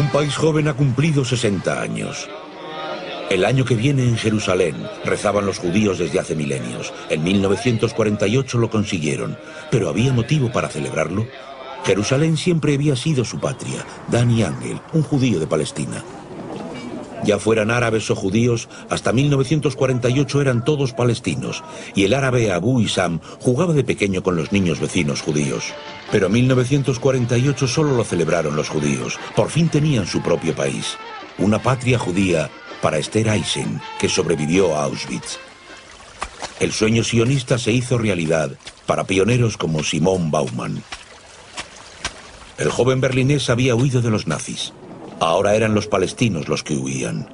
Un país joven ha cumplido 60 años. El año que viene en Jerusalén rezaban los judíos desde hace milenios. En 1948 lo consiguieron, pero ¿había motivo para celebrarlo? Jerusalén siempre había sido su patria. Dani Angel, un judío de Palestina. Ya fueran árabes o judíos, hasta 1948 eran todos palestinos, y el árabe Abu Isam jugaba de pequeño con los niños vecinos judíos. Pero en 1948 solo lo celebraron los judíos, por fin tenían su propio país, una patria judía para Esther Eisen, que sobrevivió a Auschwitz. El sueño sionista se hizo realidad para pioneros como Simón Baumann. El joven berlinés había huido de los nazis. Ahora eran los palestinos los que huían.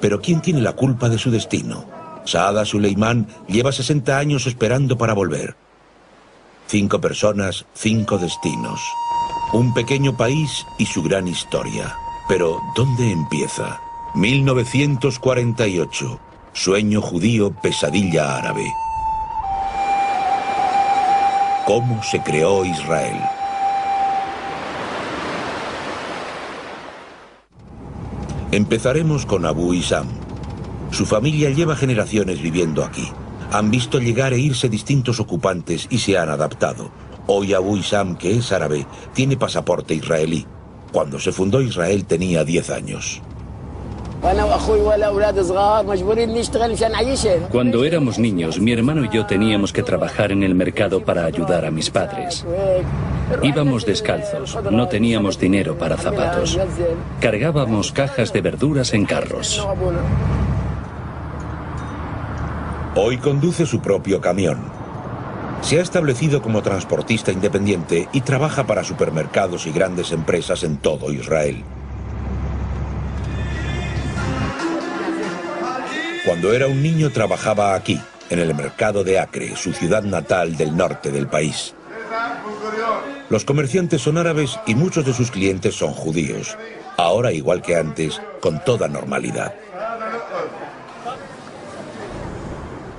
Pero ¿quién tiene la culpa de su destino? Saada Suleiman lleva 60 años esperando para volver. Cinco personas, cinco destinos. Un pequeño país y su gran historia. Pero, ¿dónde empieza? 1948. Sueño judío, pesadilla árabe. ¿Cómo se creó Israel? Empezaremos con Abu Isam. Su familia lleva generaciones viviendo aquí. Han visto llegar e irse distintos ocupantes y se han adaptado. Hoy Abu Isam, que es árabe, tiene pasaporte israelí. Cuando se fundó Israel tenía 10 años. Cuando éramos niños, mi hermano y yo teníamos que trabajar en el mercado para ayudar a mis padres. Íbamos descalzos, no teníamos dinero para zapatos. Cargábamos cajas de verduras en carros. Hoy conduce su propio camión. Se ha establecido como transportista independiente y trabaja para supermercados y grandes empresas en todo Israel. Cuando era un niño trabajaba aquí, en el mercado de Acre, su ciudad natal del norte del país. Los comerciantes son árabes y muchos de sus clientes son judíos. Ahora, igual que antes, con toda normalidad.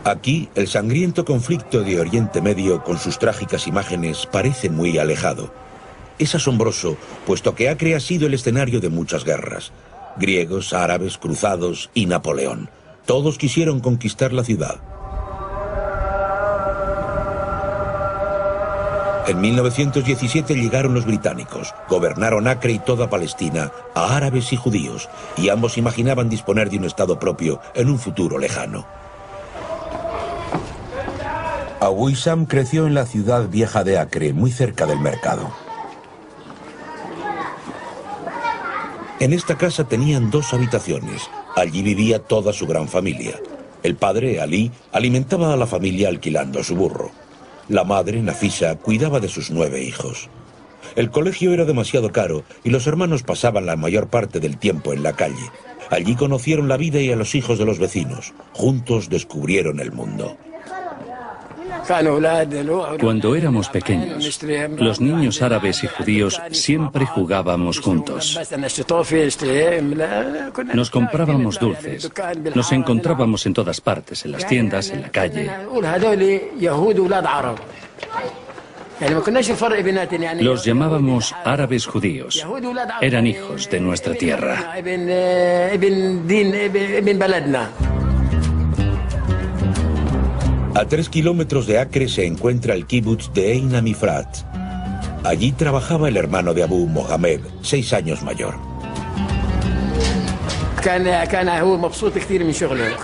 Aquí, el sangriento conflicto de Oriente Medio con sus trágicas imágenes parece muy alejado. Es asombroso, puesto que Acre ha sido el escenario de muchas guerras. Griegos, árabes, cruzados y Napoleón. Todos quisieron conquistar la ciudad. En 1917 llegaron los británicos, gobernaron Acre y toda Palestina a árabes y judíos, y ambos imaginaban disponer de un Estado propio en un futuro lejano. Abu creció en la ciudad vieja de Acre, muy cerca del mercado. En esta casa tenían dos habitaciones, Allí vivía toda su gran familia. El padre, Ali, alimentaba a la familia alquilando su burro. La madre, Nafisa, cuidaba de sus nueve hijos. El colegio era demasiado caro y los hermanos pasaban la mayor parte del tiempo en la calle. Allí conocieron la vida y a los hijos de los vecinos. Juntos descubrieron el mundo. Cuando éramos pequeños, los niños árabes y judíos siempre jugábamos juntos. Nos comprábamos dulces. Nos encontrábamos en todas partes, en las tiendas, en la calle. Los llamábamos árabes judíos. Eran hijos de nuestra tierra. A tres kilómetros de Acre se encuentra el kibbutz de Ein Amifrat. Allí trabajaba el hermano de Abu Mohamed, seis años mayor.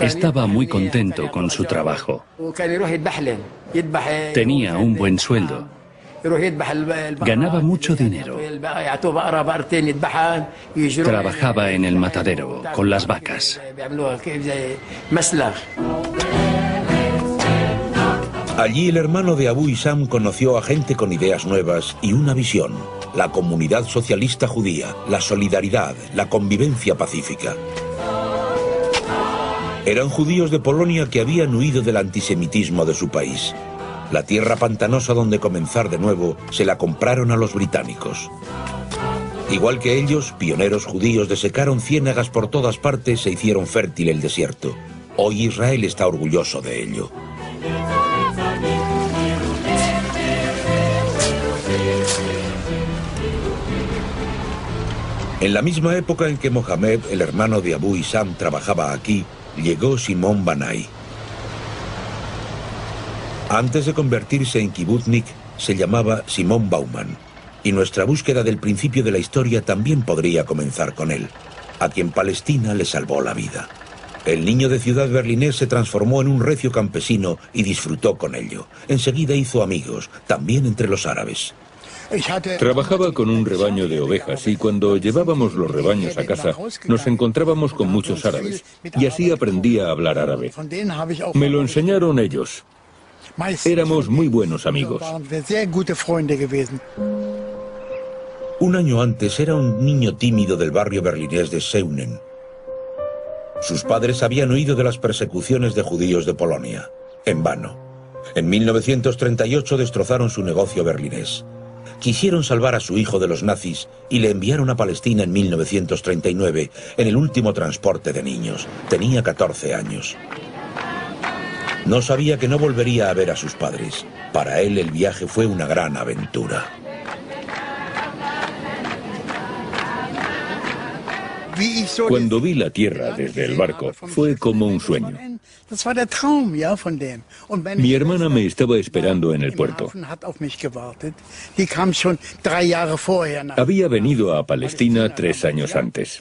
Estaba muy contento con su trabajo. Tenía un buen sueldo. Ganaba mucho dinero. Trabajaba en el matadero con las vacas. Allí el hermano de Abu Isam conoció a gente con ideas nuevas y una visión, la comunidad socialista judía, la solidaridad, la convivencia pacífica. Eran judíos de Polonia que habían huido del antisemitismo de su país. La tierra pantanosa donde comenzar de nuevo se la compraron a los británicos. Igual que ellos, pioneros judíos desecaron ciénagas por todas partes e hicieron fértil el desierto. Hoy Israel está orgulloso de ello. En la misma época en que Mohamed, el hermano de Abu Isam, trabajaba aquí, llegó Simón Banay. Antes de convertirse en kibbutnik, se llamaba Simón Bauman, y nuestra búsqueda del principio de la historia también podría comenzar con él, a quien Palestina le salvó la vida. El niño de ciudad berlinés se transformó en un recio campesino y disfrutó con ello. Enseguida hizo amigos, también entre los árabes. Trabajaba con un rebaño de ovejas y cuando llevábamos los rebaños a casa nos encontrábamos con muchos árabes y así aprendí a hablar árabe. Me lo enseñaron ellos. Éramos muy buenos amigos. Un año antes era un niño tímido del barrio berlinés de Seunen. Sus padres habían huido de las persecuciones de judíos de Polonia. En vano. En 1938 destrozaron su negocio berlinés. Quisieron salvar a su hijo de los nazis y le enviaron a Palestina en 1939 en el último transporte de niños. Tenía 14 años. No sabía que no volvería a ver a sus padres. Para él el viaje fue una gran aventura. Cuando vi la tierra desde el barco, fue como un sueño. Mi hermana me estaba esperando en el puerto. Había venido a Palestina tres años antes.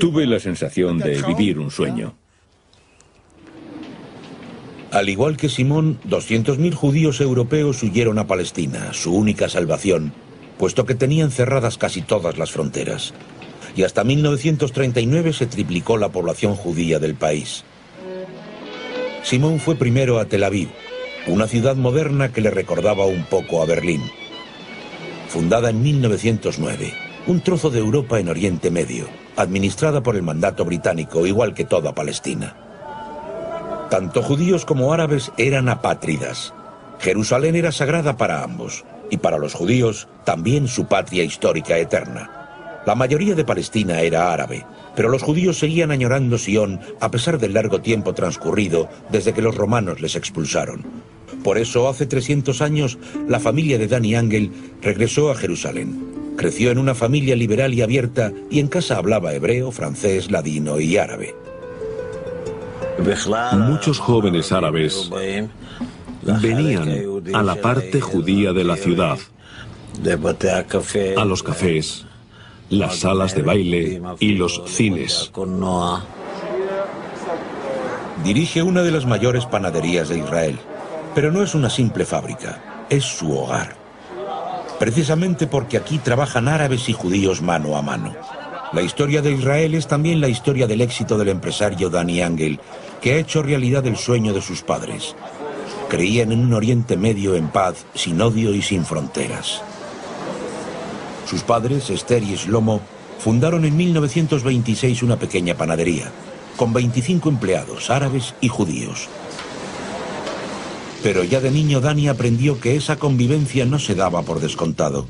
Tuve la sensación de vivir un sueño. Al igual que Simón, 200.000 judíos europeos huyeron a Palestina, su única salvación, puesto que tenían cerradas casi todas las fronteras. Y hasta 1939 se triplicó la población judía del país. Simón fue primero a Tel Aviv, una ciudad moderna que le recordaba un poco a Berlín. Fundada en 1909, un trozo de Europa en Oriente Medio, administrada por el mandato británico, igual que toda Palestina. Tanto judíos como árabes eran apátridas. Jerusalén era sagrada para ambos y para los judíos también su patria histórica eterna. La mayoría de Palestina era árabe, pero los judíos seguían añorando Sion a pesar del largo tiempo transcurrido desde que los romanos les expulsaron. Por eso, hace 300 años, la familia de Dani Angel regresó a Jerusalén. Creció en una familia liberal y abierta y en casa hablaba hebreo, francés, ladino y árabe. Muchos jóvenes árabes venían a la parte judía de la ciudad, a los cafés, las salas de baile y los cines. Dirige una de las mayores panaderías de Israel, pero no es una simple fábrica, es su hogar. Precisamente porque aquí trabajan árabes y judíos mano a mano. La historia de Israel es también la historia del éxito del empresario Dani Angel, que ha hecho realidad el sueño de sus padres, Creían en un Oriente Medio en paz, sin odio y sin fronteras. Sus padres, Esther y Shlomo, fundaron en 1926 una pequeña panadería, con 25 empleados árabes y judíos. Pero ya de niño Dani aprendió que esa convivencia no se daba por descontado.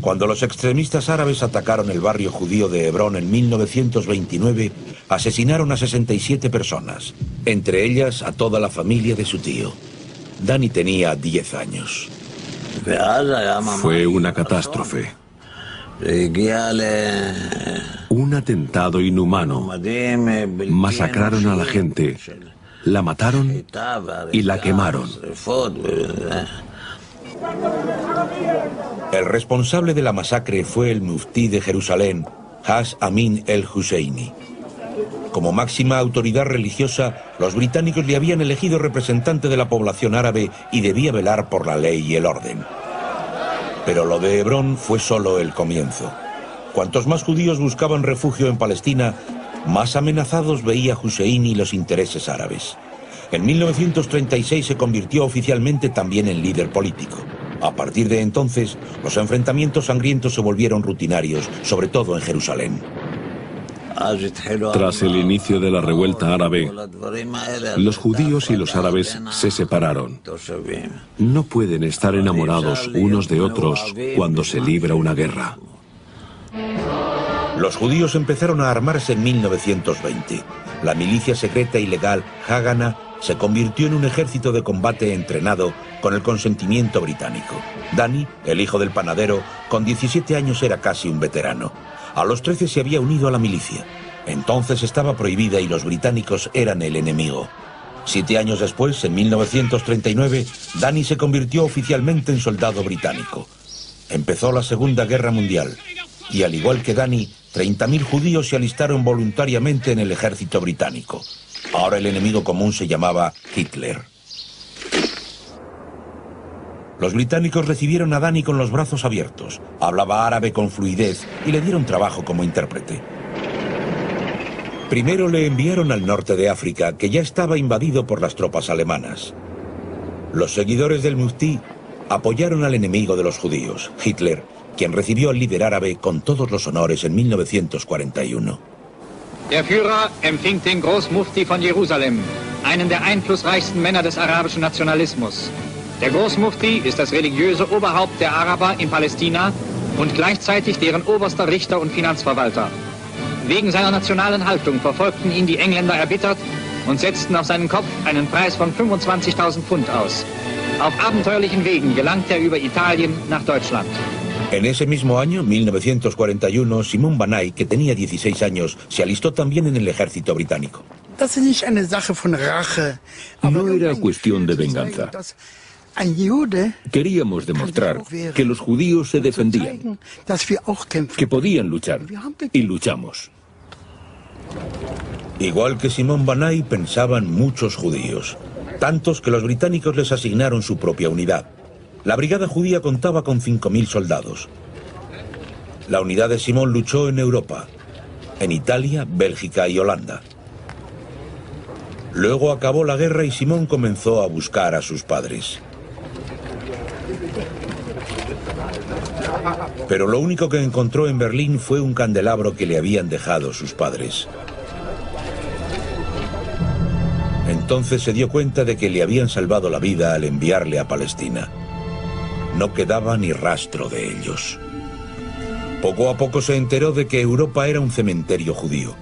Cuando los extremistas árabes atacaron el barrio judío de Hebrón en 1929, asesinaron a 67 personas, entre ellas a toda la familia de su tío. Dani tenía 10 años. Fue una catástrofe. Un atentado inhumano. Masacraron a la gente, la mataron y la quemaron. El responsable de la masacre fue el muftí de Jerusalén, Has Amin el Husseini. Como máxima autoridad religiosa, los británicos le habían elegido representante de la población árabe y debía velar por la ley y el orden. Pero lo de Hebrón fue solo el comienzo. Cuantos más judíos buscaban refugio en Palestina, más amenazados veía Husseini los intereses árabes. En 1936 se convirtió oficialmente también en líder político. A partir de entonces, los enfrentamientos sangrientos se volvieron rutinarios, sobre todo en Jerusalén. Tras el inicio de la revuelta árabe, los judíos y los árabes se separaron. No pueden estar enamorados unos de otros cuando se libra una guerra. Los judíos empezaron a armarse en 1920. La milicia secreta ilegal Hagana se convirtió en un ejército de combate entrenado con el consentimiento británico. Danny, el hijo del panadero, con 17 años era casi un veterano. A los 13 se había unido a la milicia. Entonces estaba prohibida y los británicos eran el enemigo. Siete años después, en 1939, Danny se convirtió oficialmente en soldado británico. Empezó la Segunda Guerra Mundial y al igual que Danny, 30.000 judíos se alistaron voluntariamente en el ejército británico. Ahora el enemigo común se llamaba Hitler. Los británicos recibieron a Danny con los brazos abiertos. Hablaba árabe con fluidez y le dieron trabajo como intérprete. Primero le enviaron al norte de África, que ya estaba invadido por las tropas alemanas. Los seguidores del Mufti apoyaron al enemigo de los judíos, Hitler, quien recibió al líder árabe con todos los honores en 1941. Der Führer empfing den Großmufti von Jerusalem, einen der einflussreichsten Männer des arabischen Nationalismus. Der Großmufti ist das religiöse Oberhaupt der Araber in Palästina und gleichzeitig deren oberster Richter und Finanzverwalter. Wegen seiner nationalen Haltung verfolgten ihn die Engländer erbittert und setzten auf seinen Kopf einen Preis von 25.000 Pfund aus. Auf abenteuerlichen Wegen gelangt er über Italien nach Deutschland. En ese mismo año, 1941, Simón Banay, que tenía 16 años, se alistó también en el ejército británico. No era cuestión de venganza. Queríamos demostrar que los judíos se defendían, que podían luchar, y luchamos. Igual que Simón Banay pensaban muchos judíos, tantos que los británicos les asignaron su propia unidad. La brigada judía contaba con 5.000 soldados. La unidad de Simón luchó en Europa, en Italia, Bélgica y Holanda. Luego acabó la guerra y Simón comenzó a buscar a sus padres. Pero lo único que encontró en Berlín fue un candelabro que le habían dejado sus padres. Entonces se dio cuenta de que le habían salvado la vida al enviarle a Palestina. No quedaba ni rastro de ellos. Poco a poco se enteró de que Europa era un cementerio judío.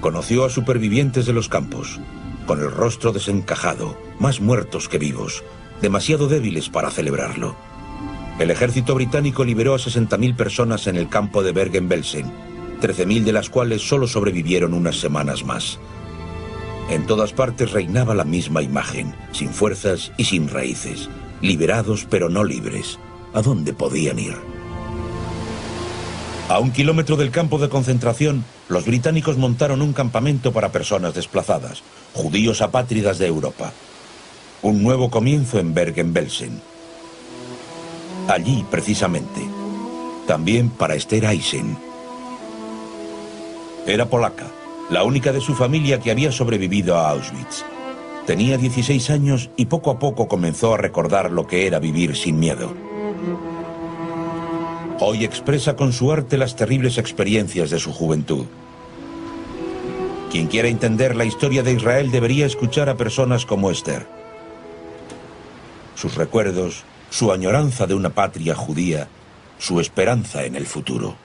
Conoció a supervivientes de los campos, con el rostro desencajado, más muertos que vivos, demasiado débiles para celebrarlo. El ejército británico liberó a 60.000 personas en el campo de Bergen-Belsen, 13.000 de las cuales solo sobrevivieron unas semanas más. En todas partes reinaba la misma imagen, sin fuerzas y sin raíces, liberados pero no libres. ¿A dónde podían ir? A un kilómetro del campo de concentración, los británicos montaron un campamento para personas desplazadas, judíos apátridas de Europa. Un nuevo comienzo en Bergen-Belsen. Allí, precisamente. También para Esther Eisen. Era polaca, la única de su familia que había sobrevivido a Auschwitz. Tenía 16 años y poco a poco comenzó a recordar lo que era vivir sin miedo. Hoy expresa con su arte las terribles experiencias de su juventud. Quien quiera entender la historia de Israel debería escuchar a personas como Esther. Sus recuerdos, su añoranza de una patria judía, su esperanza en el futuro.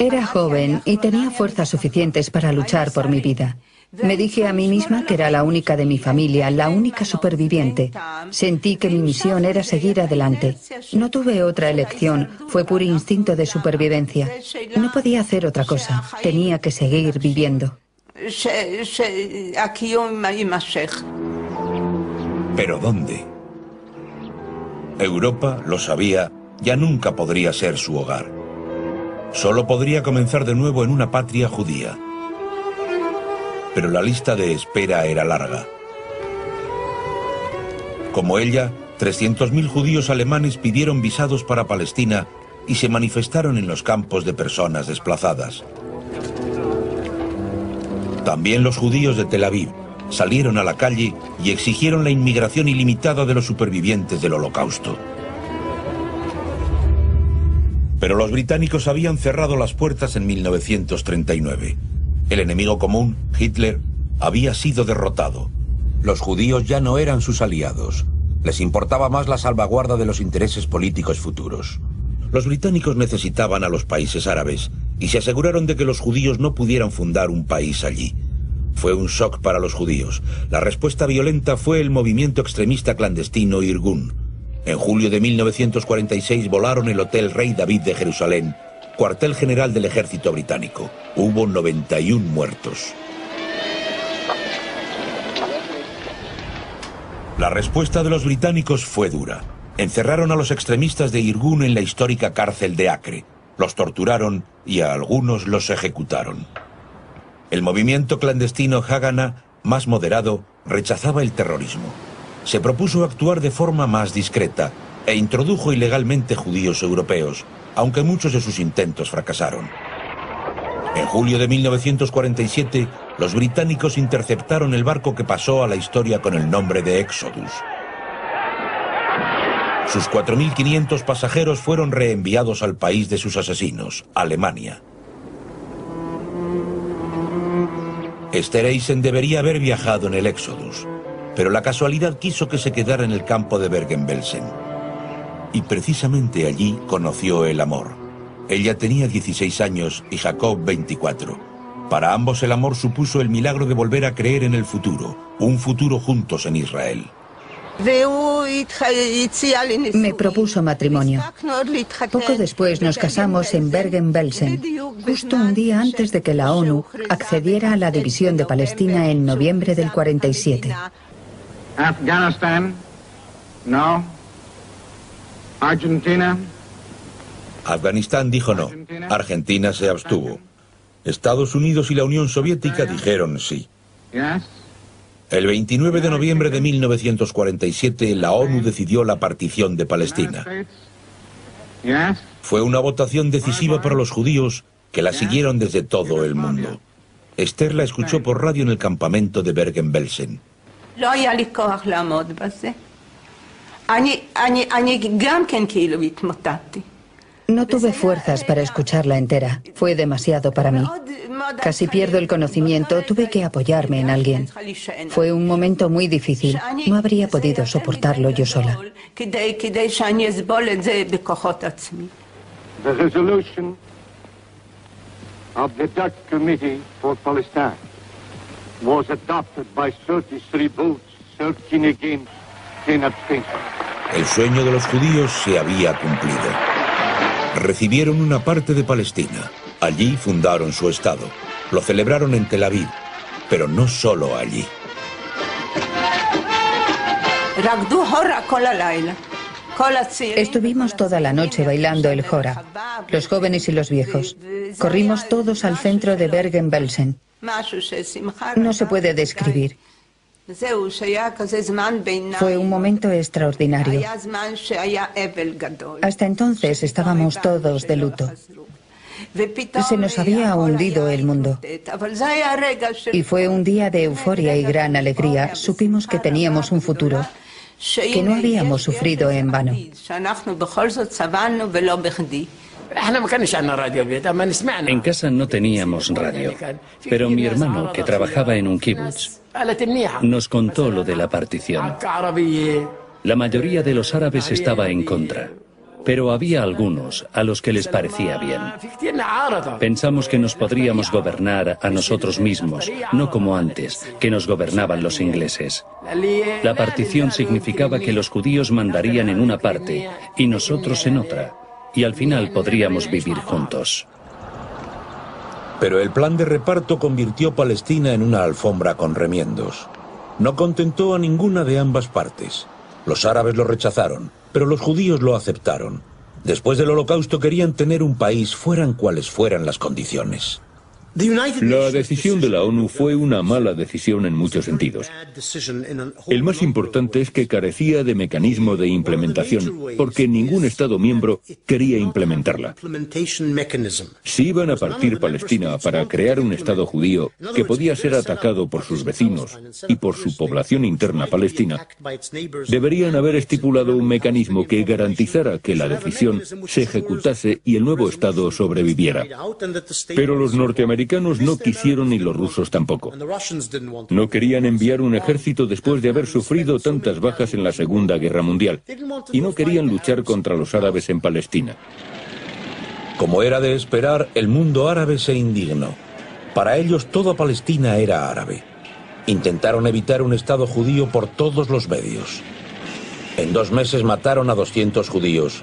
Era joven y tenía fuerzas suficientes para luchar por mi vida. Me dije a mí misma que era la única de mi familia, la única superviviente. Sentí que mi misión era seguir adelante. No tuve otra elección, fue puro instinto de supervivencia. No podía hacer otra cosa, tenía que seguir viviendo. ¿Pero dónde? Europa, lo sabía, ya nunca podría ser su hogar. Solo podría comenzar de nuevo en una patria judía. Pero la lista de espera era larga. Como ella, 300.000 judíos alemanes pidieron visados para Palestina y se manifestaron en los campos de personas desplazadas. También los judíos de Tel Aviv salieron a la calle y exigieron la inmigración ilimitada de los supervivientes del holocausto. Pero los británicos habían cerrado las puertas en 1939. El enemigo común, Hitler, había sido derrotado. Los judíos ya no eran sus aliados. Les importaba más la salvaguarda de los intereses políticos futuros. Los británicos necesitaban a los países árabes y se aseguraron de que los judíos no pudieran fundar un país allí. Fue un shock para los judíos. La respuesta violenta fue el movimiento extremista clandestino Irgun. En julio de 1946 volaron el Hotel Rey David de Jerusalén, cuartel general del ejército británico. Hubo 91 muertos. La respuesta de los británicos fue dura. Encerraron a los extremistas de Irgun en la histórica cárcel de Acre, los torturaron y a algunos los ejecutaron. El movimiento clandestino Haganah, más moderado, rechazaba el terrorismo. Se propuso actuar de forma más discreta e introdujo ilegalmente judíos europeos, aunque muchos de sus intentos fracasaron. En julio de 1947, los británicos interceptaron el barco que pasó a la historia con el nombre de Exodus. Sus 4.500 pasajeros fueron reenviados al país de sus asesinos, Alemania. Esther Eisen debería haber viajado en el Exodus, pero la casualidad quiso que se quedara en el campo de Bergen-Belsen. Y precisamente allí conoció el amor. Ella tenía 16 años y Jacob 24. Para ambos el amor supuso el milagro de volver a creer en el futuro, un futuro juntos en Israel. Me propuso matrimonio. Poco después nos casamos en Bergen-Belsen, justo un día antes de que la ONU accediera a la división de Palestina en noviembre del 47. Afganistán, no. Argentina. Afganistán dijo no. Argentina se abstuvo. Estados Unidos y la Unión Soviética dijeron sí. El 29 de noviembre de 1947 la ONU decidió la partición de Palestina. Fue una votación decisiva para los judíos que la siguieron desde todo el mundo. Esther la escuchó por radio en el campamento de Bergen-Belsen. No tuve fuerzas para escucharla entera. Fue demasiado para mí. Casi pierdo el conocimiento, tuve que apoyarme en alguien. Fue un momento muy difícil, no habría podido soportarlo yo sola. El sueño de los judíos se había cumplido. Recibieron una parte de Palestina. Allí fundaron su estado. Lo celebraron en Tel Aviv, pero no solo allí. Estuvimos toda la noche bailando el Jora, los jóvenes y los viejos. Corrimos todos al centro de Bergen-Belsen. No se puede describir. Fue un momento extraordinario. Hasta entonces estábamos todos de luto. Se nos había hundido el mundo. Y fue un día de euforia y gran alegría. Supimos que teníamos un futuro, que no habíamos sufrido en vano. En casa no teníamos radio, pero mi hermano, que trabajaba en un kibbutz, nos contó lo de la partición. La mayoría de los árabes estaba en contra. Pero había algunos a los que les parecía bien. Pensamos que nos podríamos gobernar a nosotros mismos, no como antes, que nos gobernaban los ingleses. La partición significaba que los judíos mandarían en una parte y nosotros en otra, y al final podríamos vivir juntos. Pero el plan de reparto convirtió Palestina en una alfombra con remiendos. No contentó a ninguna de ambas partes. Los árabes lo rechazaron, pero los judíos lo aceptaron. Después del holocausto querían tener un país fueran cuales fueran las condiciones. La decisión de la ONU fue una mala decisión en muchos sentidos. El más importante es que carecía de mecanismo de implementación, porque ningún Estado miembro quería implementarla. Si iban a partir Palestina para crear un Estado judío que podía ser atacado por sus vecinos y por su población interna palestina, deberían haber estipulado un mecanismo que garantizara que la decisión se ejecutase y el nuevo Estado sobreviviera. Pero los norteamericanos no quisieron y los rusos tampoco. No querían enviar un ejército después de haber sufrido tantas bajas en la Segunda Guerra Mundial y no querían luchar contra los árabes en Palestina. Como era de esperar, el mundo árabe se indignó. Para ellos toda Palestina era árabe. Intentaron evitar un Estado judío por todos los medios. En dos meses mataron a 200 judíos.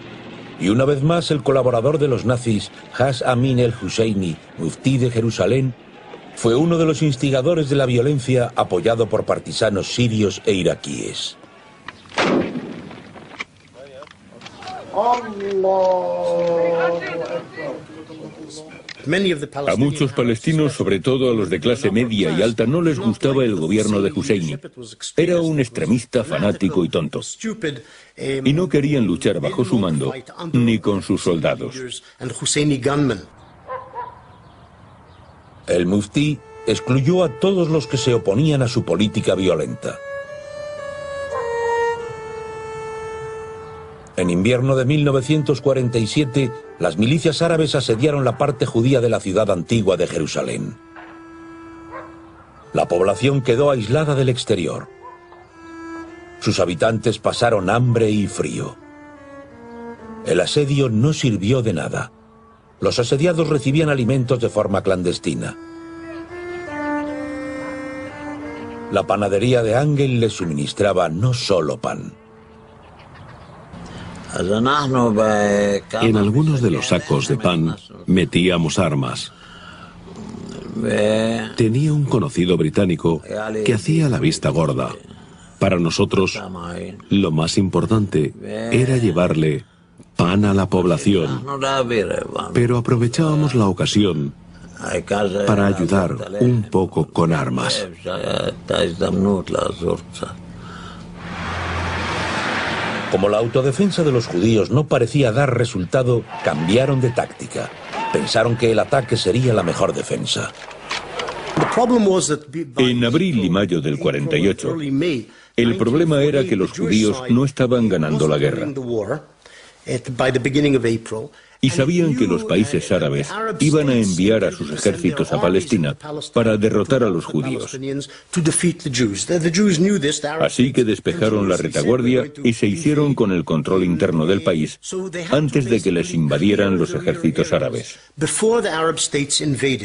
Y una vez más el colaborador de los nazis, Has Amin el-Husseini, muftí de Jerusalén, fue uno de los instigadores de la violencia apoyado por partisanos sirios e iraquíes. A muchos palestinos, sobre todo a los de clase media y alta, no les gustaba el gobierno de Husseini. Era un extremista fanático y tonto. Y no querían luchar bajo su mando ni con sus soldados. El muftí excluyó a todos los que se oponían a su política violenta. En invierno de 1947, las milicias árabes asediaron la parte judía de la ciudad antigua de Jerusalén. La población quedó aislada del exterior. Sus habitantes pasaron hambre y frío. El asedio no sirvió de nada. Los asediados recibían alimentos de forma clandestina. La panadería de Ángel les suministraba no solo pan. En algunos de los sacos de pan metíamos armas. Tenía un conocido británico que hacía la vista gorda. Para nosotros, lo más importante era llevarle pan a la población, pero aprovechábamos la ocasión para ayudar un poco con armas. Como la autodefensa de los judíos no parecía dar resultado, cambiaron de táctica. Pensaron que el ataque sería la mejor defensa. En abril y mayo del 48, el problema era que los judíos no estaban ganando la guerra y sabían que los países árabes iban a enviar a sus ejércitos a Palestina para derrotar a los judíos. Así que despejaron la retaguardia y se hicieron con el control interno del país antes de que les invadieran los ejércitos árabes.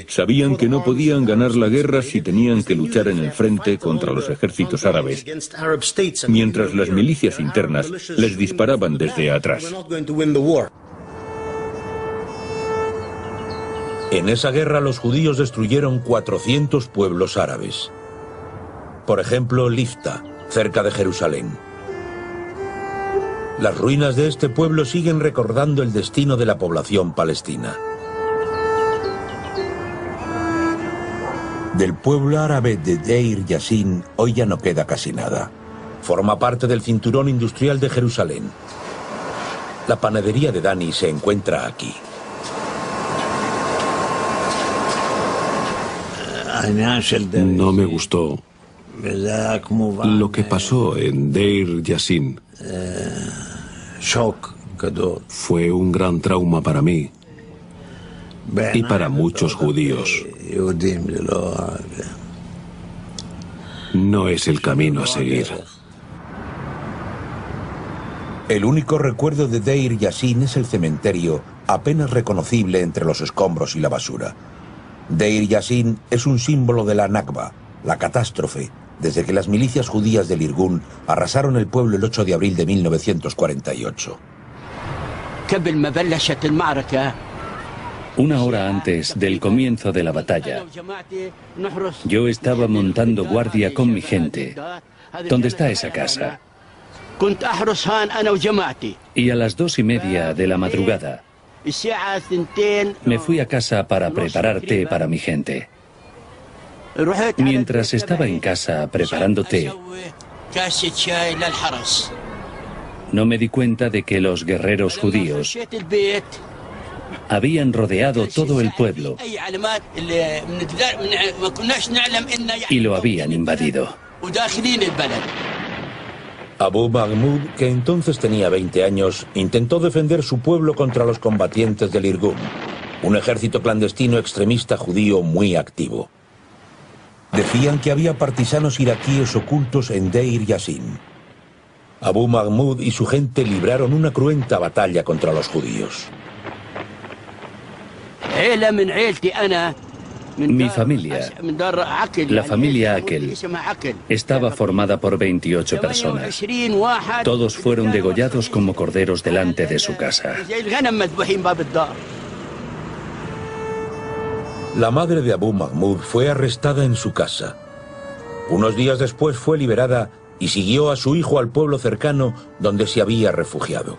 Sabían que no podían ganar la guerra si tenían que luchar en el frente contra los ejércitos árabes, mientras las milicias internas les disparaban desde atrás. En esa guerra los judíos destruyeron 400 pueblos árabes. Por ejemplo, Lifta, cerca de Jerusalén. Las ruinas de este pueblo siguen recordando el destino de la población palestina. Del pueblo árabe de Deir Yassin hoy ya no queda casi nada. Forma parte del cinturón industrial de Jerusalén. La panadería de Dani se encuentra aquí. No me gustó lo que pasó en Deir Yassin. Fue un gran trauma para mí y para muchos judíos. No es el camino a seguir. El único recuerdo de Deir Yassin es el cementerio, apenas reconocible entre los escombros y la basura. Deir Yassin es un símbolo de la Nakba, la catástrofe, desde que las milicias judías del Irgun arrasaron el pueblo el 8 de abril de 1948. Una hora antes del comienzo de la batalla, yo estaba montando guardia con mi gente. ¿Dónde está esa casa? Y a las dos y media de la madrugada, me fui a casa para preparar té para mi gente. Mientras estaba en casa preparando té, no me di cuenta de que los guerreros judíos habían rodeado todo el pueblo y lo habían invadido. Abu Mahmoud, que entonces tenía 20 años, intentó defender su pueblo contra los combatientes del Irgun, un ejército clandestino extremista judío muy activo. Decían que había partisanos iraquíes ocultos en Deir Yassin. Abu Mahmoud y su gente libraron una cruenta batalla contra los judíos. Mi familia, la familia Akel, estaba formada por 28 personas. Todos fueron degollados como corderos delante de su casa. La madre de Abu Mahmoud fue arrestada en su casa. Unos días después fue liberada y siguió a su hijo al pueblo cercano donde se había refugiado.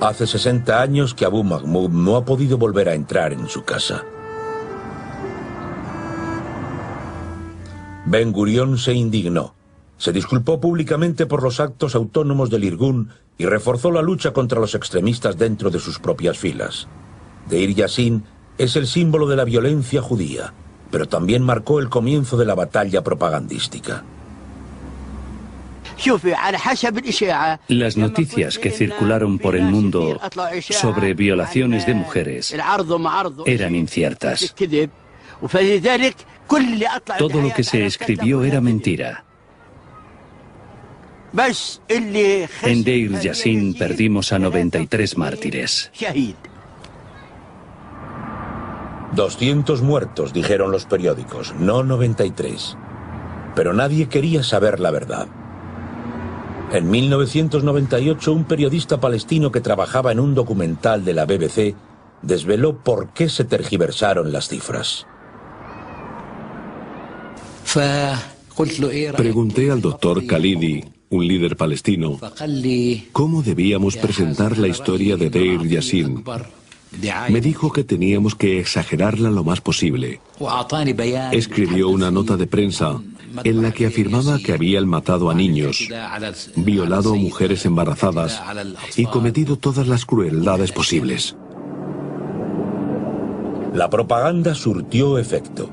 Hace 60 años que Abu Mahmoud no ha podido volver a entrar en su casa. Ben Gurión se indignó. Se disculpó públicamente por los actos autónomos del Irgun y reforzó la lucha contra los extremistas dentro de sus propias filas. Deir Yassin es el símbolo de la violencia judía, pero también marcó el comienzo de la batalla propagandística. Las noticias que circularon por el mundo sobre violaciones de mujeres eran inciertas. Todo lo que se escribió era mentira. En Deir Yassin perdimos a 93 mártires. 200 muertos, dijeron los periódicos, no 93. Pero nadie quería saber la verdad. En 1998, un periodista palestino que trabajaba en un documental de la BBC desveló por qué se tergiversaron las cifras. Pregunté al doctor Khalidi, un líder palestino, cómo debíamos presentar la historia de Deir Yassin. Me dijo que teníamos que exagerarla lo más posible. Escribió una nota de prensa en la que afirmaba que habían matado a niños, violado a mujeres embarazadas y cometido todas las crueldades posibles. La propaganda surtió efecto.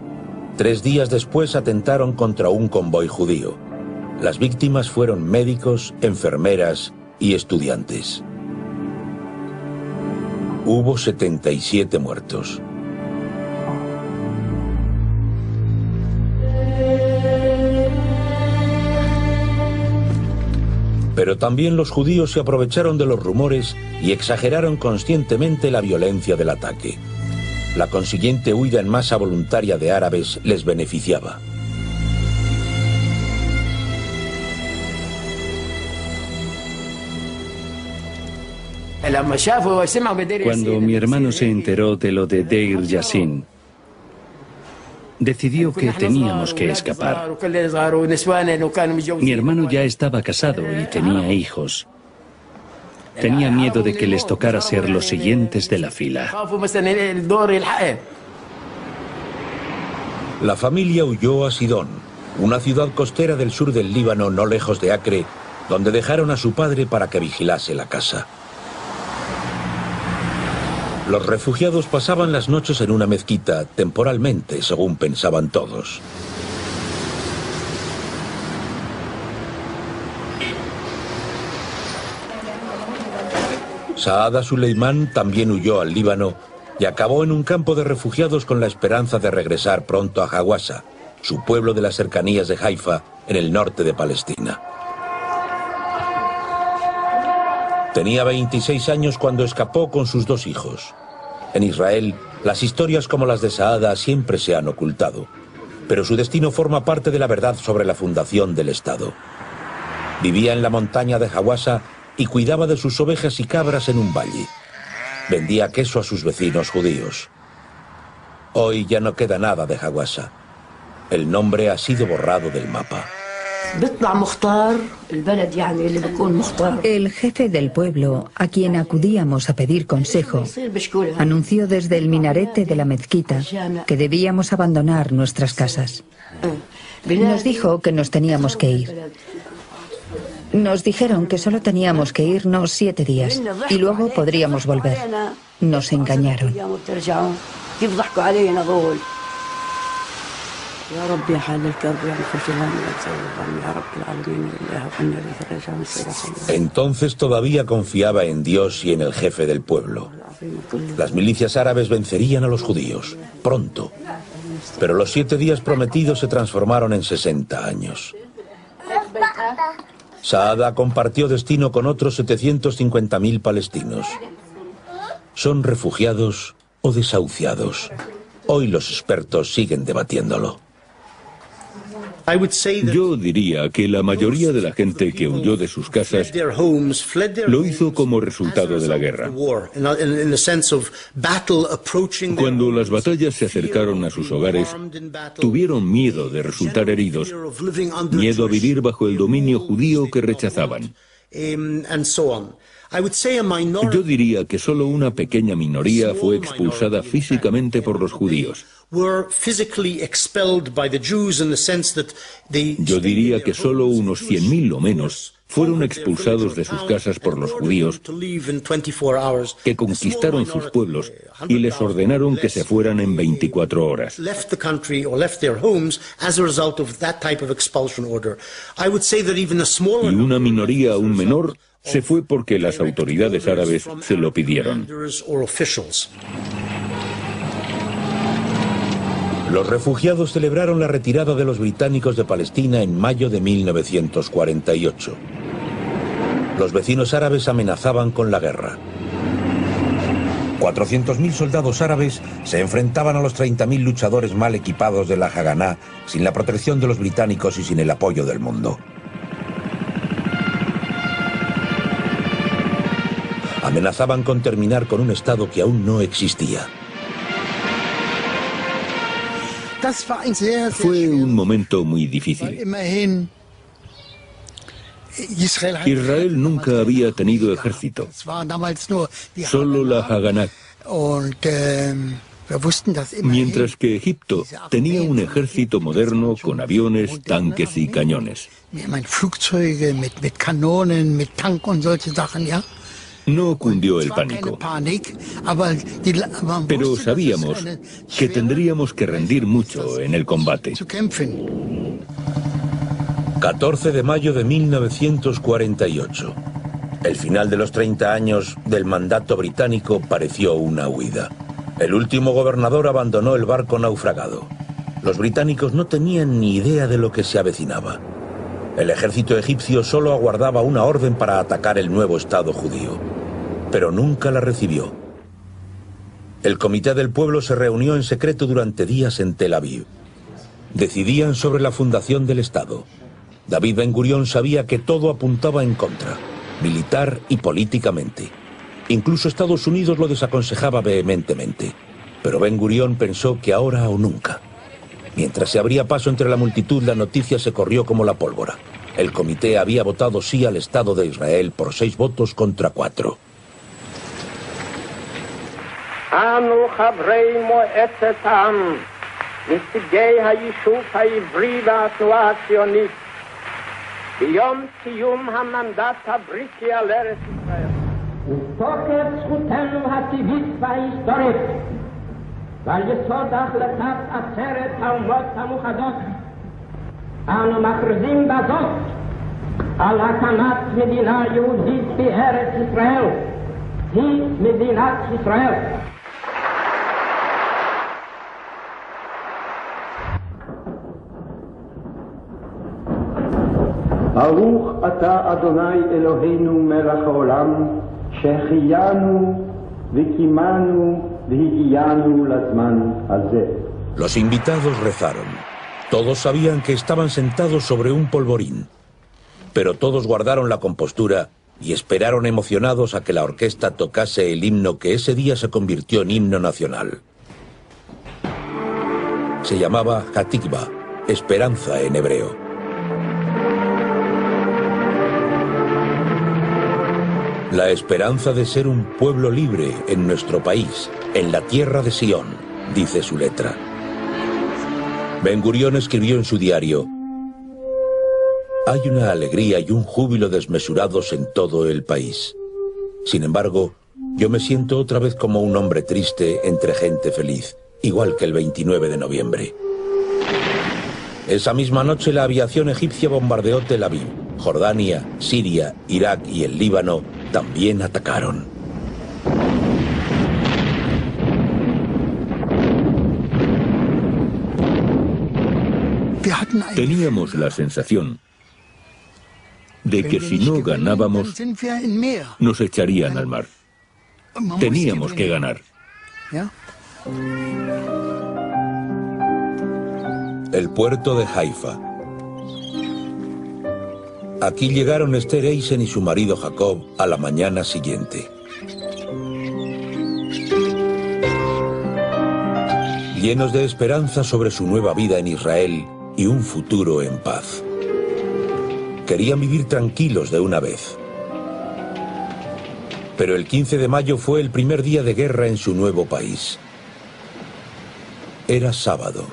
Tres días después atentaron contra un convoy judío. Las víctimas fueron médicos, enfermeras y estudiantes. Hubo 77 muertos. Pero también los judíos se aprovecharon de los rumores y exageraron conscientemente la violencia del ataque. La consiguiente huida en masa voluntaria de árabes les beneficiaba. Cuando mi hermano se enteró de lo de Deir Yassin, decidió que teníamos que escapar. Mi hermano ya estaba casado y tenía hijos. Tenía miedo de que les tocara ser los siguientes de la fila. La familia huyó a Sidón, una ciudad costera del sur del Líbano no lejos de Acre, donde dejaron a su padre para que vigilase la casa. Los refugiados pasaban las noches en una mezquita, temporalmente, según pensaban todos. Saada Suleimán también huyó al Líbano y acabó en un campo de refugiados con la esperanza de regresar pronto a Hawassa, su pueblo de las cercanías de Haifa, en el norte de Palestina. Tenía 26 años cuando escapó con sus dos hijos. En Israel, las historias como las de Saada siempre se han ocultado, pero su destino forma parte de la verdad sobre la fundación del Estado. Vivía en la montaña de Hawassa y cuidaba de sus ovejas y cabras en un valle. Vendía queso a sus vecinos judíos. Hoy ya no queda nada de Hawassa. El nombre ha sido borrado del mapa. El jefe del pueblo, a quien acudíamos a pedir consejo, anunció desde el minarete de la mezquita que debíamos abandonar nuestras casas. Nos dijo que nos teníamos que ir. Nos dijeron que solo teníamos que irnos siete días y luego podríamos volver. Nos engañaron. يا رب يا حال الكرب يا مخرج الهم يا رب العالمين الاله وأنا إليه راجعون الصراط Entonces todavía confiaba en Dios y en el jefe del pueblo. Las milicias árabes vencerían a los judíos, pronto. Pero los siete días prometidos se transformaron en 60 años. Saada compartió destino con otros 750.000 palestinos. ¿Son refugiados o desahuciados? Hoy los expertos siguen debatiéndolo. Yo diría que la mayoría de la gente que huyó de sus casas lo hizo como resultado de la guerra. Cuando las batallas se acercaron a sus hogares, tuvieron miedo de resultar heridos, miedo a vivir bajo el dominio judío que rechazaban. Yo diría que solo una pequeña minoría fue expulsada físicamente por los judíos. Yo diría que solo unos 100.000 o menos fueron expulsados de sus casas por los judíos que conquistaron sus pueblos y les ordenaron que se fueran en 24 horas. Y una minoría aún menor se fue porque las autoridades árabes se lo pidieron. Los refugiados celebraron la retirada de los británicos de Palestina en mayo de 1948. Los vecinos árabes amenazaban con la guerra. 400.000 soldados árabes se enfrentaban a los 30.000 luchadores mal equipados de la Haganá, sin la protección de los británicos y sin el apoyo del mundo. Amenazaban con terminar con un Estado que aún no existía. Fue un momento muy difícil. Israel nunca había tenido ejército, solo la Haganah. Mientras que Egipto tenía un ejército moderno con aviones, tanques y cañones. No cundió el pánico. Pero sabíamos que tendríamos que rendir mucho en el combate. 14 de mayo de 1948. El final de los 30 años del mandato británico pareció una huida. El último gobernador abandonó el barco naufragado. Los británicos no tenían ni idea de lo que se avecinaba. El ejército egipcio solo aguardaba una orden para atacar el nuevo Estado judío pero nunca la recibió. El Comité del Pueblo se reunió en secreto durante días en Tel Aviv. Decidían sobre la fundación del Estado. David Ben Gurión sabía que todo apuntaba en contra, militar y políticamente. Incluso Estados Unidos lo desaconsejaba vehementemente. Pero Ben Gurión pensó que ahora o nunca. Mientras se abría paso entre la multitud, la noticia se corrió como la pólvora. El comité había votado sí al Estado de Israel por seis votos contra cuatro. אנו חברי מועצת העם, נציגי היישוב העברי והתנועה הציונית, ביום סיום המנדט הבריטי על ארץ ישראל. מתוקף זכותנו הטבעית וההיסטורית ועל יסוד החלטת עצרת האומות המאוחדות, אנו מכריזים בזאת על הקמת מדינה יהודית בארץ ישראל, היא מדינת ישראל. Los invitados rezaron. Todos sabían que estaban sentados sobre un polvorín. Pero todos guardaron la compostura y esperaron emocionados a que la orquesta tocase el himno que ese día se convirtió en himno nacional. Se llamaba Hatikva, esperanza en hebreo. La esperanza de ser un pueblo libre en nuestro país, en la tierra de Sión, dice su letra. Ben Gurión escribió en su diario, hay una alegría y un júbilo desmesurados en todo el país. Sin embargo, yo me siento otra vez como un hombre triste entre gente feliz, igual que el 29 de noviembre. Esa misma noche la aviación egipcia bombardeó Tel Aviv. Jordania, Siria, Irak y el Líbano también atacaron. Teníamos la sensación de que si no ganábamos, nos echarían al mar. Teníamos que ganar. El puerto de Haifa. Aquí llegaron Esther Eisen y su marido Jacob a la mañana siguiente. Llenos de esperanza sobre su nueva vida en Israel y un futuro en paz. Querían vivir tranquilos de una vez. Pero el 15 de mayo fue el primer día de guerra en su nuevo país. Era sábado.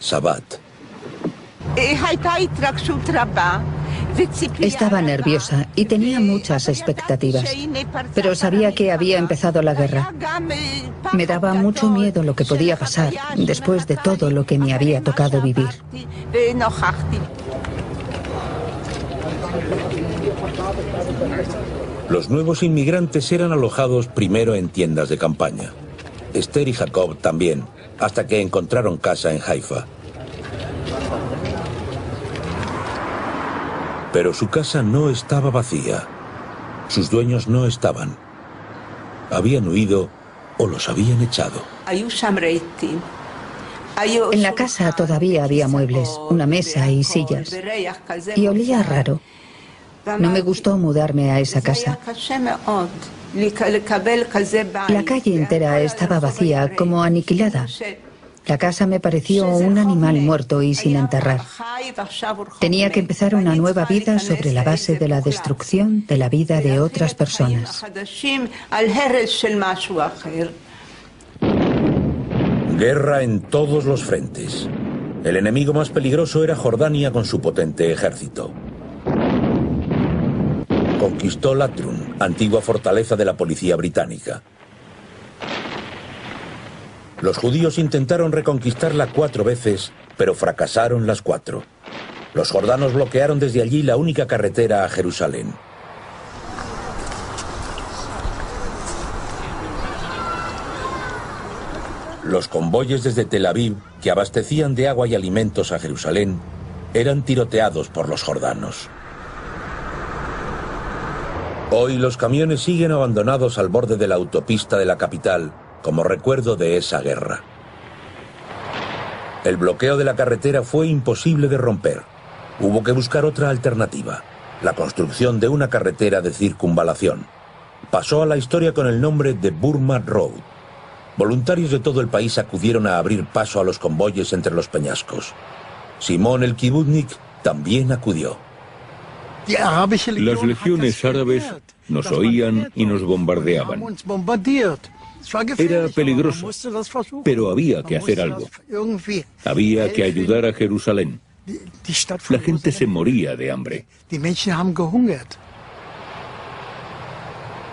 Sabbat. Estaba nerviosa y tenía muchas expectativas, pero sabía que había empezado la guerra. Me daba mucho miedo lo que podía pasar después de todo lo que me había tocado vivir. Los nuevos inmigrantes eran alojados primero en tiendas de campaña. Esther y Jacob también, hasta que encontraron casa en Haifa. Pero su casa no estaba vacía. Sus dueños no estaban. Habían huido o los habían echado. En la casa todavía había muebles, una mesa y sillas. Y olía raro. No me gustó mudarme a esa casa. La calle entera estaba vacía, como aniquilada. La casa me pareció un animal muerto y sin enterrar. Tenía que empezar una nueva vida sobre la base de la destrucción de la vida de otras personas. Guerra en todos los frentes. El enemigo más peligroso era Jordania con su potente ejército. Conquistó Latrun, antigua fortaleza de la policía británica. Los judíos intentaron reconquistarla cuatro veces, pero fracasaron las cuatro. Los jordanos bloquearon desde allí la única carretera a Jerusalén. Los convoyes desde Tel Aviv, que abastecían de agua y alimentos a Jerusalén, eran tiroteados por los jordanos. Hoy los camiones siguen abandonados al borde de la autopista de la capital, como recuerdo de esa guerra. El bloqueo de la carretera fue imposible de romper. Hubo que buscar otra alternativa, la construcción de una carretera de circunvalación. Pasó a la historia con el nombre de Burma Road. Voluntarios de todo el país acudieron a abrir paso a los convoyes entre los peñascos. Simón el Kibutnik también acudió. Las legiones árabes nos oían y nos bombardeaban. Era peligroso, pero había que hacer algo. Había que ayudar a Jerusalén. La gente se moría de hambre.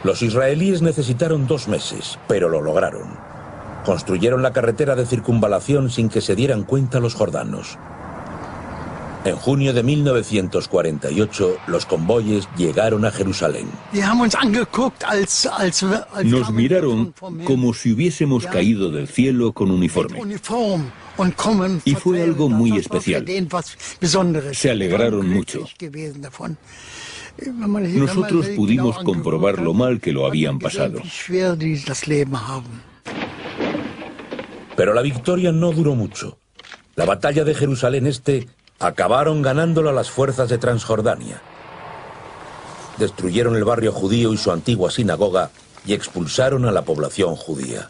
Los israelíes necesitaron dos meses, pero lo lograron. Construyeron la carretera de circunvalación sin que se dieran cuenta los jordanos. En junio de 1948, los convoyes llegaron a Jerusalén. Nos miraron como si hubiésemos caído del cielo con uniforme. Y fue algo muy especial. Se alegraron mucho. Nosotros pudimos comprobar lo mal que lo habían pasado. Pero la victoria no duró mucho. La batalla de Jerusalén Este acabaron ganándolo a las fuerzas de Transjordania. Destruyeron el barrio judío y su antigua sinagoga y expulsaron a la población judía.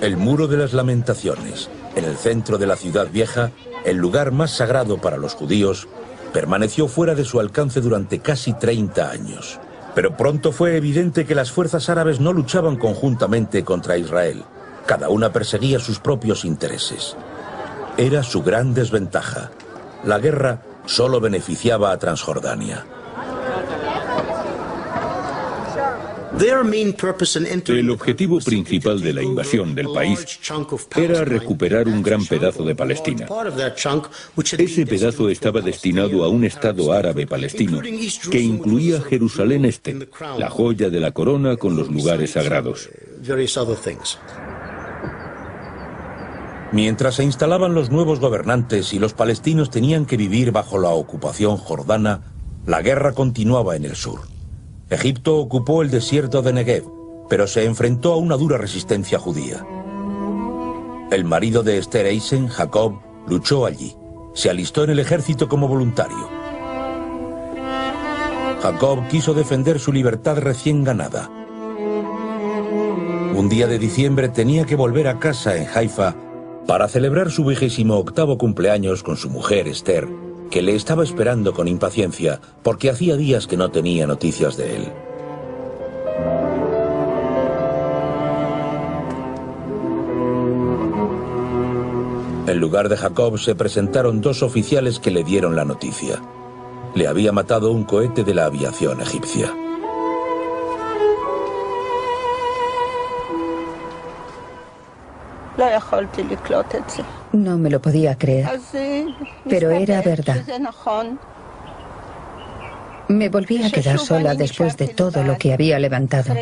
El muro de las lamentaciones, en el centro de la ciudad vieja, el lugar más sagrado para los judíos, permaneció fuera de su alcance durante casi 30 años. Pero pronto fue evidente que las fuerzas árabes no luchaban conjuntamente contra Israel. Cada una perseguía sus propios intereses. Era su gran desventaja. La guerra solo beneficiaba a Transjordania. El objetivo principal de la invasión del país era recuperar un gran pedazo de Palestina. Ese pedazo estaba destinado a un Estado árabe palestino que incluía Jerusalén Este, la joya de la corona con los lugares sagrados. Mientras se instalaban los nuevos gobernantes y los palestinos tenían que vivir bajo la ocupación jordana, la guerra continuaba en el sur. Egipto ocupó el desierto de Negev, pero se enfrentó a una dura resistencia judía. El marido de Esther Eisen, Jacob, luchó allí. Se alistó en el ejército como voluntario. Jacob quiso defender su libertad recién ganada. Un día de diciembre tenía que volver a casa en Haifa para celebrar su vigésimo octavo cumpleaños con su mujer Esther, que le estaba esperando con impaciencia porque hacía días que no tenía noticias de él. En lugar de Jacob se presentaron dos oficiales que le dieron la noticia. Le había matado un cohete de la aviación egipcia. No me lo podía creer, pero era verdad. Me volví a quedar sola después de todo lo que había levantado,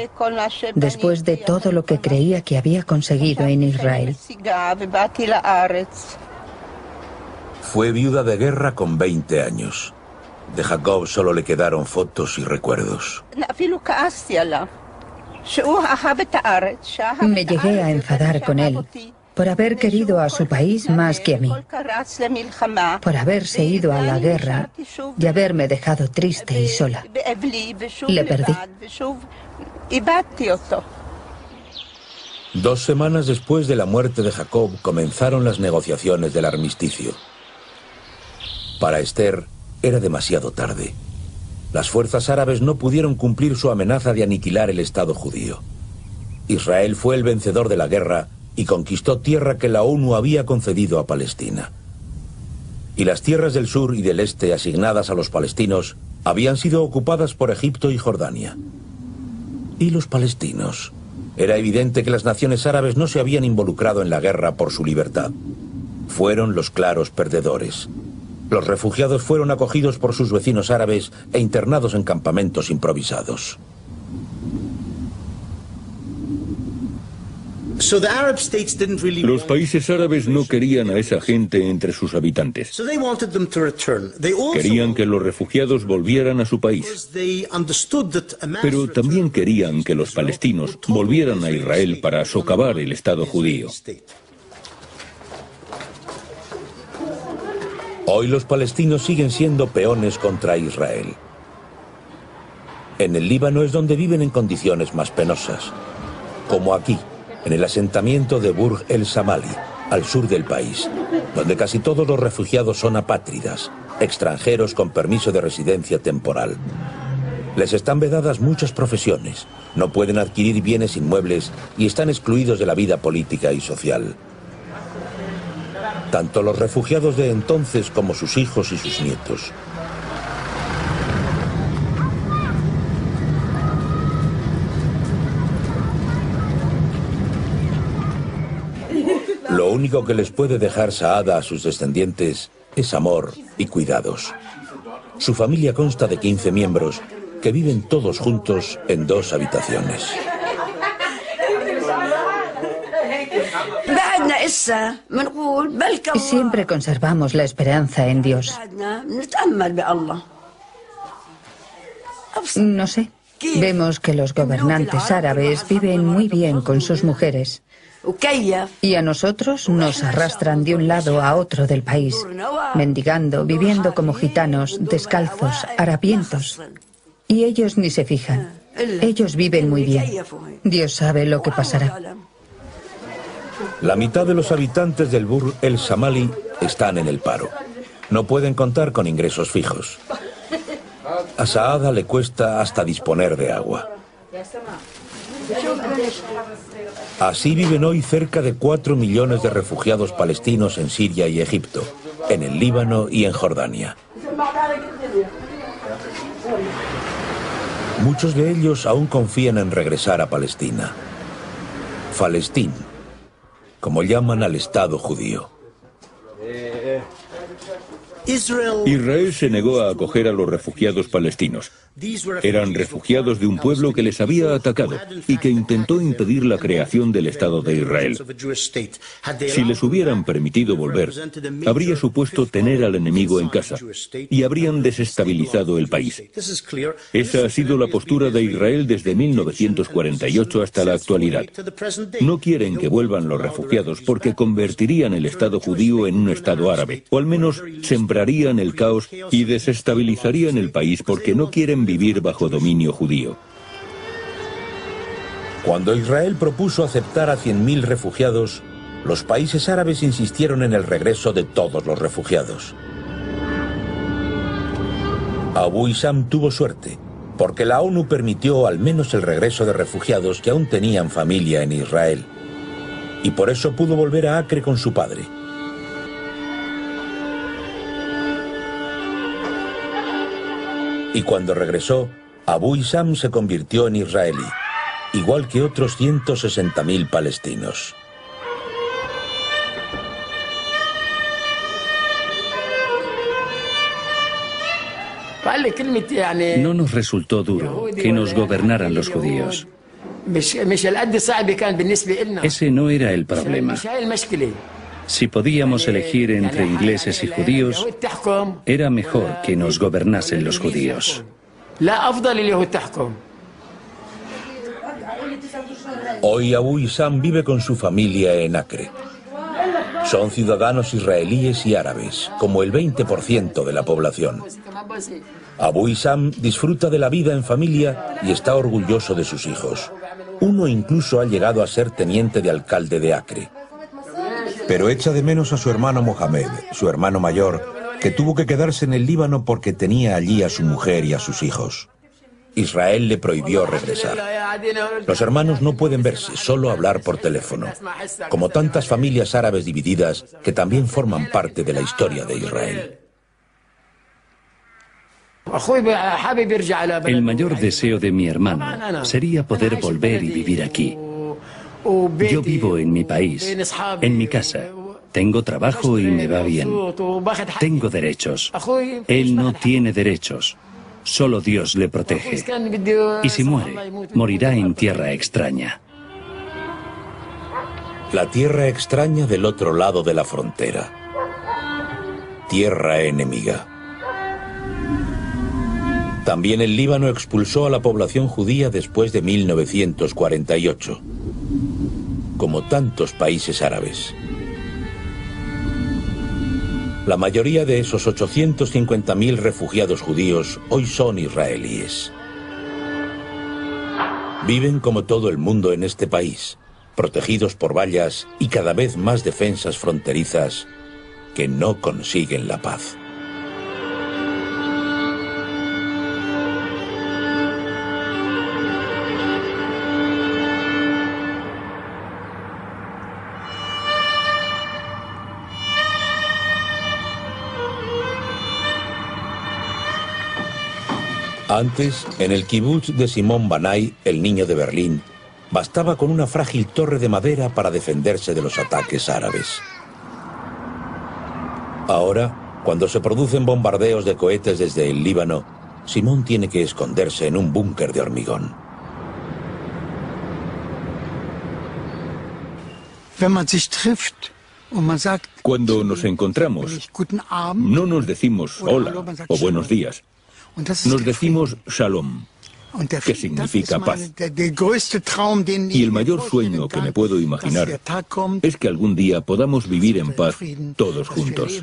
después de todo lo que creía que había conseguido en Israel. Fue viuda de guerra con 20 años. De Jacob solo le quedaron fotos y recuerdos. Me llegué a enfadar con él por haber querido a su país más que a mí, por haberse ido a la guerra y haberme dejado triste y sola. Le perdí. Dos semanas después de la muerte de Jacob comenzaron las negociaciones del armisticio. Para Esther era demasiado tarde. Las fuerzas árabes no pudieron cumplir su amenaza de aniquilar el Estado judío. Israel fue el vencedor de la guerra y conquistó tierra que la ONU había concedido a Palestina. Y las tierras del sur y del este asignadas a los palestinos habían sido ocupadas por Egipto y Jordania. ¿Y los palestinos? Era evidente que las naciones árabes no se habían involucrado en la guerra por su libertad. Fueron los claros perdedores. Los refugiados fueron acogidos por sus vecinos árabes e internados en campamentos improvisados. Los países árabes no querían a esa gente entre sus habitantes. Querían que los refugiados volvieran a su país. Pero también querían que los palestinos volvieran a Israel para socavar el Estado judío. Hoy los palestinos siguen siendo peones contra Israel. En el Líbano es donde viven en condiciones más penosas, como aquí, en el asentamiento de Burj el Samali, al sur del país, donde casi todos los refugiados son apátridas, extranjeros con permiso de residencia temporal. Les están vedadas muchas profesiones, no pueden adquirir bienes inmuebles y están excluidos de la vida política y social. Tanto los refugiados de entonces como sus hijos y sus nietos. Único que les puede dejar Saada a sus descendientes es amor y cuidados. Su familia consta de 15 miembros que viven todos juntos en dos habitaciones. Siempre conservamos la esperanza en Dios. No sé. Vemos que los gobernantes árabes viven muy bien con sus mujeres. Y a nosotros nos arrastran de un lado a otro del país, mendigando, viviendo como gitanos, descalzos, harapientos. Y ellos ni se fijan. Ellos viven muy bien. Dios sabe lo que pasará. La mitad de los habitantes del Bur el Samali están en el paro. No pueden contar con ingresos fijos. A Saada le cuesta hasta disponer de agua. Así viven hoy cerca de 4 millones de refugiados palestinos en Siria y Egipto, en el Líbano y en Jordania. Muchos de ellos aún confían en regresar a Palestina. Falestín, como llaman al Estado judío. Israel se negó a acoger a los refugiados palestinos. Eran refugiados de un pueblo que les había atacado y que intentó impedir la creación del Estado de Israel. Si les hubieran permitido volver, habría supuesto tener al enemigo en casa y habrían desestabilizado el país. Esa ha sido la postura de Israel desde 1948 hasta la actualidad. No quieren que vuelvan los refugiados porque convertirían el Estado judío en un Estado árabe, o al menos sembrarían el caos y desestabilizarían el país porque no quieren vivir bajo dominio judío. Cuando Israel propuso aceptar a 100.000 refugiados, los países árabes insistieron en el regreso de todos los refugiados. Abu Isam tuvo suerte, porque la ONU permitió al menos el regreso de refugiados que aún tenían familia en Israel. Y por eso pudo volver a Acre con su padre. Y cuando regresó, Abu Isam se convirtió en israelí, igual que otros 160.000 palestinos. No nos resultó duro que nos gobernaran los judíos. Ese no era el problema. Si podíamos elegir entre ingleses y judíos, era mejor que nos gobernasen los judíos. Hoy Abu Isam vive con su familia en Acre. Son ciudadanos israelíes y árabes, como el 20% de la población. Abu Isam disfruta de la vida en familia y está orgulloso de sus hijos. Uno incluso ha llegado a ser teniente de alcalde de Acre. Pero echa de menos a su hermano Mohamed, su hermano mayor, que tuvo que quedarse en el Líbano porque tenía allí a su mujer y a sus hijos. Israel le prohibió regresar. Los hermanos no pueden verse, solo hablar por teléfono, como tantas familias árabes divididas que también forman parte de la historia de Israel. El mayor deseo de mi hermano sería poder volver y vivir aquí. Yo vivo en mi país, en mi casa. Tengo trabajo y me va bien. Tengo derechos. Él no tiene derechos. Solo Dios le protege. Y si muere, morirá en tierra extraña. La tierra extraña del otro lado de la frontera. Tierra enemiga. También el Líbano expulsó a la población judía después de 1948, como tantos países árabes. La mayoría de esos 850.000 refugiados judíos hoy son israelíes. Viven como todo el mundo en este país, protegidos por vallas y cada vez más defensas fronterizas que no consiguen la paz. Antes, en el kibutz de Simón Banay, el niño de Berlín, bastaba con una frágil torre de madera para defenderse de los ataques árabes. Ahora, cuando se producen bombardeos de cohetes desde el Líbano, Simón tiene que esconderse en un búnker de hormigón. Cuando nos encontramos, no nos decimos hola o buenos días. Nos decimos shalom, que significa paz. Y el mayor sueño que me puedo imaginar es que algún día podamos vivir en paz todos juntos.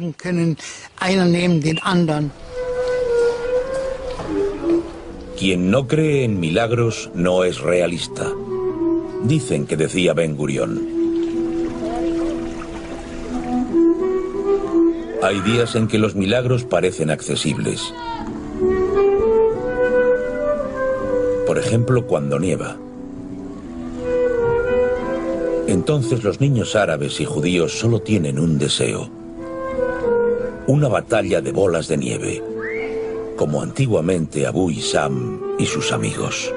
Quien no cree en milagros no es realista. Dicen que decía Ben Gurión. Hay días en que los milagros parecen accesibles. Por ejemplo, cuando nieva. Entonces los niños árabes y judíos solo tienen un deseo. Una batalla de bolas de nieve, como antiguamente Abu Isam y sus amigos.